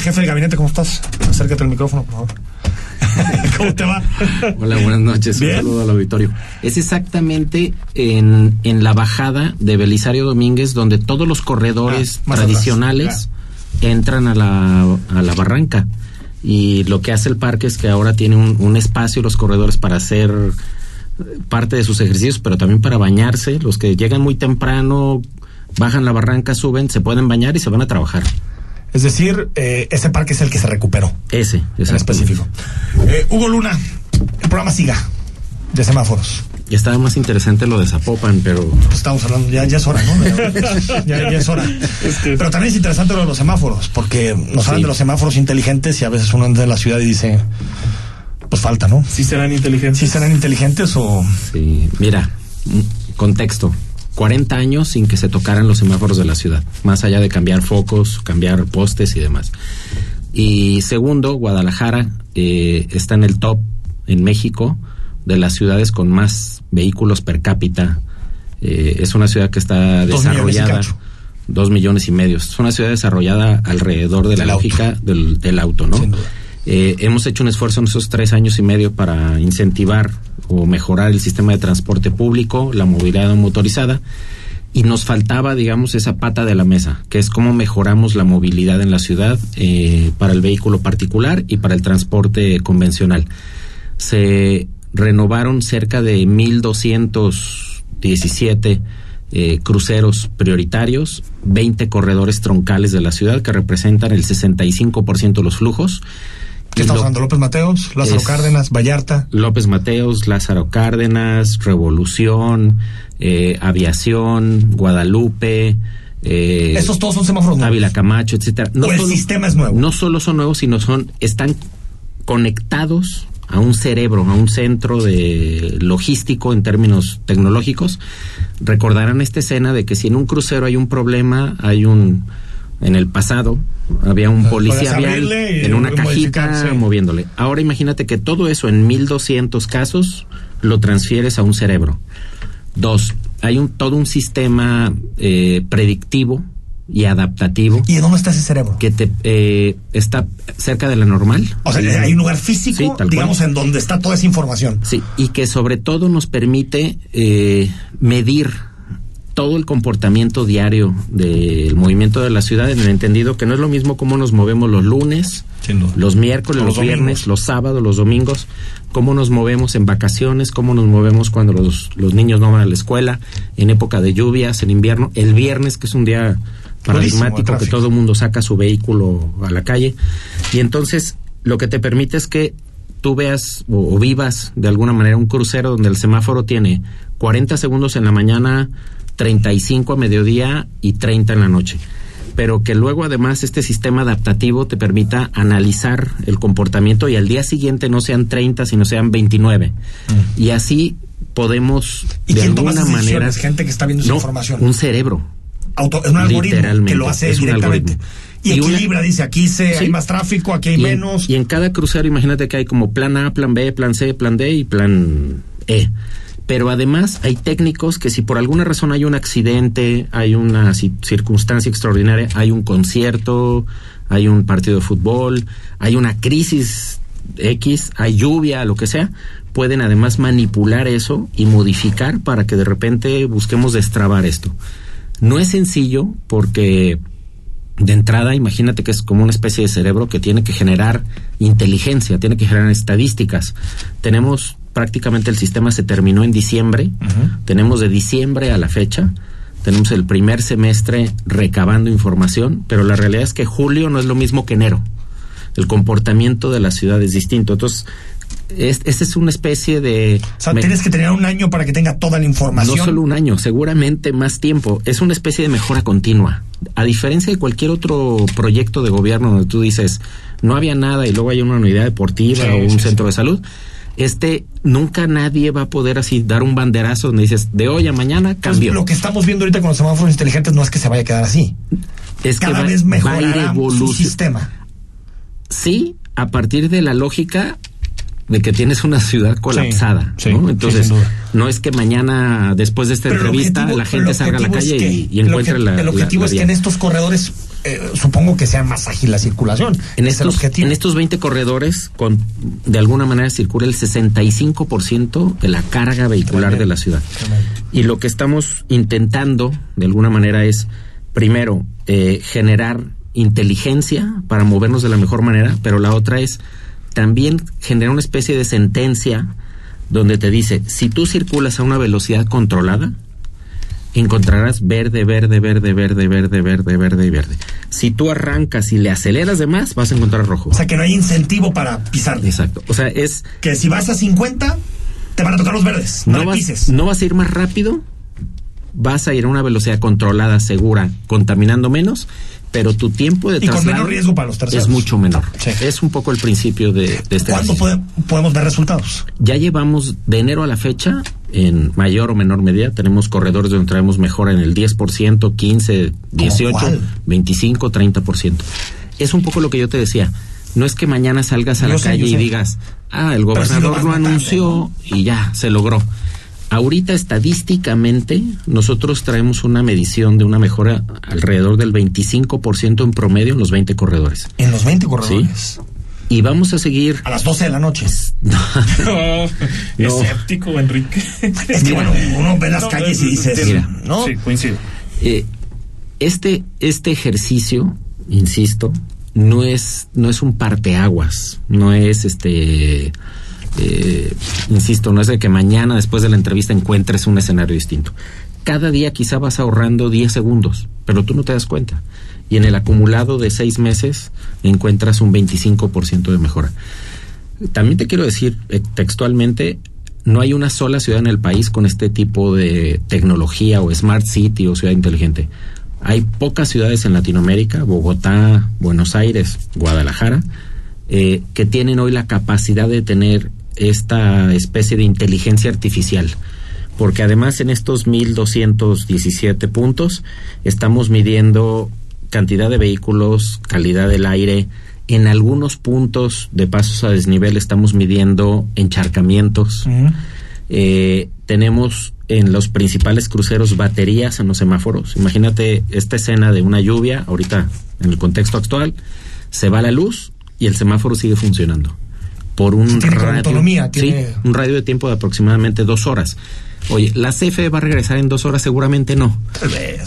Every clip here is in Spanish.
jefe de gabinete, ¿cómo estás? Acércate al micrófono, por favor. ¿Cómo te va? Hola, buenas noches. Un saludo al auditorio. Es exactamente en, en la bajada de Belisario Domínguez, donde todos los corredores Ah, tradicionales entran a la, a la barranca. Y lo que hace el parque es que ahora tiene un, un espacio los corredores para hacer eh, parte de sus ejercicios, pero también para bañarse. Los que llegan muy temprano, bajan la barranca, suben, se pueden bañar y se van a trabajar. Es decir, eh, ese parque es el que se recuperó, Ese, en específico. Eh, Hugo Luna, el programa siga de semáforos. Y estaba más interesante lo de Zapopan, pero Estamos hablando, ya, ya es hora, ¿no? ya, ya es hora. Pero también es interesante lo de los semáforos, porque nos hablan de los semáforos inteligentes y a veces uno entra en la ciudad y dice, pues falta, ¿no? ¿Sí serán inteligentes? ¿Sí serán inteligentes o...? Sí, mira, contexto. 40 años sin que se tocaran los semáforos de la ciudad, más allá de cambiar focos, cambiar postes y demás. Y segundo, Guadalajara eh, está en el top en México de las ciudades con más vehículos per cápita. Eh, es una ciudad que está Dos desarrollada. Dos millones y medio. Es una ciudad desarrollada alrededor de la Del auto. lógica del, del auto, ¿no? Eh, hemos hecho un esfuerzo en esos tres años y medio para incentivar o mejorar el sistema de transporte público, la movilidad motorizada, y nos faltaba, digamos, esa pata de la mesa, que es cómo mejoramos la movilidad en la ciudad eh, para el vehículo particular y para el transporte convencional. Se renovaron cerca de 1.217 eh, cruceros prioritarios, 20 corredores troncales de la ciudad que representan el 65% de los flujos. ¿Qué estamos hablando? López Mateos, Lázaro es- Cárdenas, Vallarta. López Mateos, Lázaro Cárdenas, Revolución, eh, Aviación, Guadalupe, eh, Esos todos son semáforos nuevos. Ávila Camacho, etcétera. O el sistema es nuevo. No solo son nuevos, sino son están conectados a un cerebro, a un centro de logístico en términos tecnológicos. Recordarán esta escena de que si en un crucero hay un problema, hay un en el pasado había un policía vial en una cajita sí. moviéndole. Ahora imagínate que todo eso en 1200 casos lo transfieres a un cerebro. Dos, hay un todo un sistema eh, predictivo y adaptativo ¿Y de dónde está ese cerebro? que te eh, está cerca de la normal. O sea, hay un lugar físico, Sí, tal digamos, cual. en donde está toda esa información. Sí, y que sobre todo nos permite eh, medir todo el comportamiento diario del movimiento de la ciudad en el entendido que no es lo mismo cómo nos movemos los lunes, los miércoles, los, los viernes, los sábados, los domingos, cómo nos movemos en vacaciones, cómo nos movemos cuando los, los niños no van a la escuela, en época de lluvias, en invierno, el viernes que es un día paradigmático que todo el mundo saca su vehículo a la calle y entonces lo que te permite es que tú veas o, o vivas de alguna manera un crucero donde el semáforo tiene 40 segundos en la mañana, 35 a mediodía y 30 en la noche. Pero que luego además este sistema adaptativo te permita analizar el comportamiento y al día siguiente no sean 30, sino sean 29. Y así podemos ¿Y de alguna manera... Gente que está viendo esa información. Un cerebro. Auto- es un algoritmo que lo hace directamente. Y, una- equilibra, dice, aquí se, Sí. hay más tráfico, aquí hay y, en- menos. y en cada crucero, imagínate que hay como plan A, plan B, plan C, plan D y plan E. Pero además hay técnicos que si por alguna razón hay un accidente, hay una ci- circunstancia extraordinaria, hay un concierto, hay un partido de fútbol, hay una crisis X, hay lluvia, lo que sea, pueden además manipular eso y modificar para que de repente busquemos destrabar esto. No es sencillo porque de entrada, imagínate que es como una especie de cerebro que tiene que generar inteligencia, tiene que generar estadísticas. Tenemos prácticamente el sistema se terminó en diciembre, tenemos de diciembre a la fecha, tenemos el primer semestre recabando información, pero la realidad es que julio no es lo mismo que enero. El comportamiento de la ciudad es distinto. Entonces, es, esta es una especie de... o sea, tienes que tener un año para que tenga toda la información. no solo un año, seguramente más tiempo. Es una especie de mejora continua. A diferencia de cualquier otro proyecto de gobierno donde tú dices, no había nada y luego hay una unidad deportiva Sí, o un sí, centro de salud, este nunca nadie va a poder así dar un banderazo donde dices, de hoy a mañana Pues cambió. lo que estamos viendo ahorita con los semáforos inteligentes no es que se vaya a quedar así. es que Cada va, vez va a ir su sistema. Sí, a partir de la lógica de que tienes una ciudad colapsada, ¿no? Entonces, no es que mañana, después de esta entrevista, la gente salga a la calle y, encuentre la. El objetivo es que en estos corredores, eh, supongo que sea más ágil la circulación. En estos, en estos 20 corredores, con, de alguna manera circula el 65% de la carga vehicular de la ciudad. Y lo que estamos intentando, de alguna manera, es, primero, eh, generar inteligencia para movernos de la mejor manera, pero la otra es también genera una especie de sentencia donde te dice, si tú circulas a una velocidad controlada, encontrarás verde, verde, verde, verde, verde, verde, verde y verde. Si tú arrancas y le aceleras de más, vas a encontrar rojo. O sea que no hay incentivo para pisar. Exacto. O sea, es... Que si vas a 50, te van a tocar los verdes. No, vas, no vas a ir más rápido, vas a ir a una velocidad controlada, segura, contaminando menos pero tu tiempo de y con menos riesgo para los terceros. es mucho menor. Es un poco el principio de, este ¿Cuándo podemos ver resultados? Ya llevamos de enero a la fecha, en mayor o menor medida, tenemos corredores donde traemos mejora en el 10%, 15, 18, 25, 30%. Es un poco lo que yo te decía. No es que mañana salgas a la calle y digas, ah, el gobernador lo, anunció y ya, se logró. Ahorita estadísticamente nosotros traemos una medición de una mejora alrededor del 25% en promedio en los 20 corredores. En los 20 corredores. Y vamos a seguir. A las 12 de la noche. no, Escéptico, Enrique. Es que bueno, uno ve las calles y dice, mira, ¿no? Sí, coincido. Eh, este, este ejercicio, insisto, no es, no es un parteaguas, no es este eh, insisto, no es de que mañana después de la entrevista encuentres un escenario distinto. Cada día quizá vas ahorrando 10 segundos, pero tú no te das cuenta. Y en el acumulado de seis meses encuentras un 25% de mejora. También te quiero decir eh, textualmente, no hay una sola ciudad en el país con este tipo de tecnología o smart city o ciudad inteligente. Hay pocas ciudades en Latinoamérica, Bogotá, Buenos Aires, Guadalajara, eh, que tienen hoy la capacidad de tener esta especie de inteligencia artificial porque además en estos 1217 puntos estamos midiendo cantidad de vehículos, calidad del aire, en algunos puntos de pasos a desnivel estamos midiendo encharcamientos. Eh, tenemos en los principales cruceros baterías en los semáforos. Imagínate esta escena de una lluvia, ahorita en el contexto actual, se va la luz y el semáforo sigue funcionando por un radio, un radio de tiempo de aproximadamente dos horas. Oye, ¿la CFE va a regresar en dos horas? Seguramente no.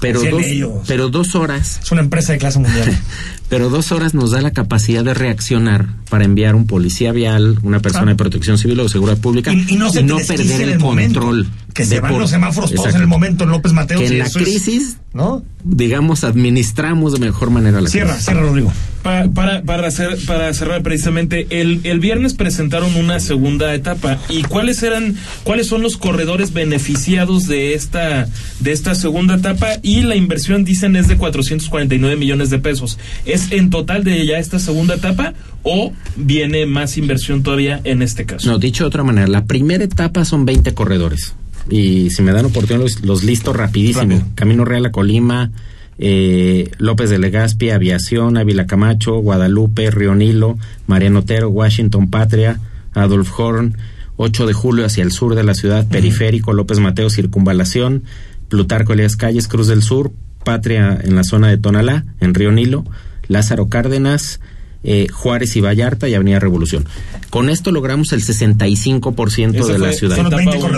pero, dos, pero dos horas. Es una empresa de clase mundial. pero dos horas nos da la capacidad de reaccionar para enviar un policía vial, una persona de protección civil o de seguridad pública y, no, perder el, control. Que se van los semáforos todos en el momento López Mateo. Que en la crisis, ¿no? digamos, administramos de mejor manera la cierra, Cierra, Rodrigo. Para, para, para, hacer, para cerrar precisamente, el, el viernes presentaron una segunda etapa. ¿Y cuáles eran, cuáles son los corredores beneficiados de esta, de esta segunda etapa? Y la inversión, dicen, es de 449 millones de pesos. ¿Es en total de ya esta segunda etapa o viene más inversión todavía en este caso? No, dicho de otra manera, la primera etapa son 20 corredores. Y si me dan oportunidad, los, los listo rapidísimo. Camino Real a Colima, eh, López de Legazpi, Aviación, Ávila Camacho, Guadalupe, Río Nilo, Mariano Otero, Washington Patria, Adolf Horn, 8 de julio hacia el sur de la ciudad, Periférico, López Mateo, Circunvalación, Plutarco Elías Calles, Cruz del Sur, Patria en la zona de Tonalá, en Río Nilo, Lázaro Cárdenas, eh, Juárez y Vallarta y Avenida Revolución. Con esto logramos el 65% de la ciudad.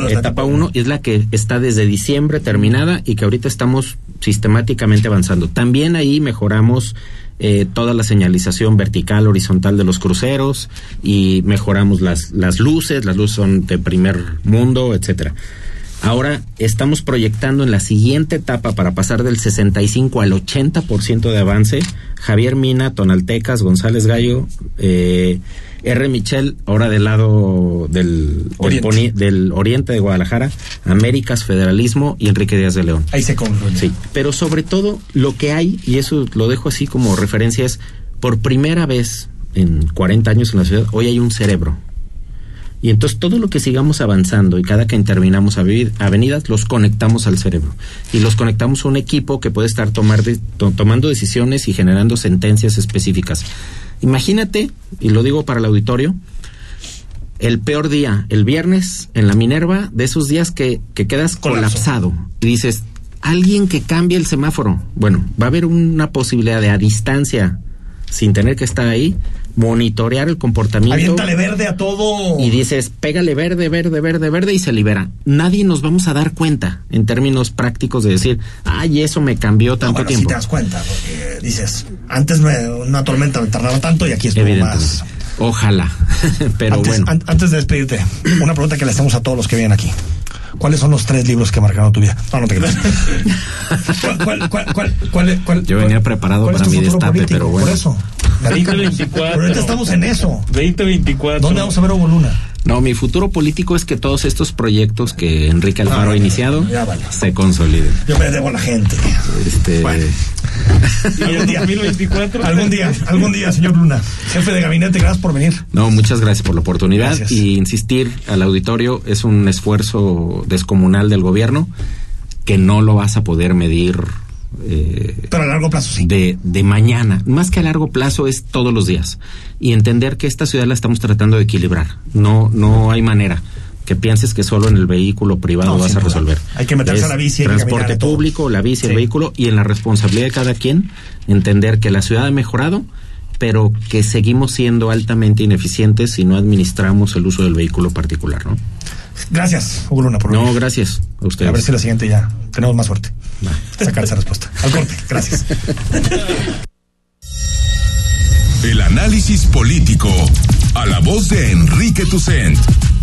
Etapa 1 es la que está desde diciembre terminada y que ahorita estamos sistemáticamente avanzando. También ahí mejoramos eh, toda la señalización vertical, horizontal de los cruceros y mejoramos las, las luces, las luces son de primer mundo, etcétera. Ahora estamos proyectando en la siguiente etapa para pasar del 65 al 80% de avance. Javier Mina, Tonaltecas, González Gallo, eh, R. Michel, ahora del lado del oriente. Del, oriente de Guadalajara, Américas, Federalismo y Enrique Díaz de León. Ahí se concluye. Sí, pero sobre todo lo que hay, y eso lo dejo así como referencia, es por primera vez en 40 años en la ciudad, hoy hay un cerebro y entonces todo lo que sigamos avanzando y cada que terminamos avenidas, los conectamos al cerebro. Y los conectamos a un equipo que puede estar tomar tomando decisiones y generando sentencias específicas. Imagínate, y lo digo para el auditorio, el peor día, el viernes, en la Minerva, de esos días que, que quedas colapsado. Y dices, alguien que cambie el semáforo. Bueno, va a haber una posibilidad de a distancia, sin tener que estar ahí, monitorear el comportamiento. Aviéntale verde a todo. Y dices, pégale verde, verde, verde, verde y se libera. Nadie nos vamos a dar cuenta en términos prácticos de decir, ay, eso me cambió tanto tiempo. Si te das cuenta, porque dices, antes me, una tormenta me tardaba tanto y aquí es más. Ojalá, pero bueno. antes de despedirte, una pregunta que le hacemos a todos los que vienen aquí. ¿Cuáles son los tres libros que marcaron tu vida? No, no te creas. ¿Cuál, cuál, cuál, Yo venía preparado para mi destape, pero bueno. Por eso. 2024. Pero ahorita estamos en eso. 2024. ¿Dónde vamos a ver Hugo Luna? No, mi futuro político es que todos estos proyectos que Enrique Alfaro ah, ha iniciado se consoliden. Yo me debo a la gente. Este... Bueno. algún día, 2024. Algún día, algún día, señor Luna. Jefe de gabinete, gracias por venir. No, muchas gracias por la oportunidad y insistir al auditorio es un esfuerzo descomunal del gobierno que no lo vas a poder medir eh, Pero a largo plazo sí. De, de mañana. Más que a largo plazo es todos los días. Y entender que esta ciudad la estamos tratando de equilibrar. No, no hay manera que pienses que solo en el vehículo privado vas a resolver. Hay que meterse a la bici. Transporte público, la bici, el vehículo y en la responsabilidad de cada quien entender que la ciudad ha mejorado, pero que seguimos siendo altamente ineficientes si no administramos el uso del vehículo particular, ¿no? Gracias, Hugo Luna, por No, gracias a ustedes. A ver si la siguiente ya tenemos más suerte. Sacar esa respuesta. Al corte, gracias. El análisis político a la voz de Enrique Tucent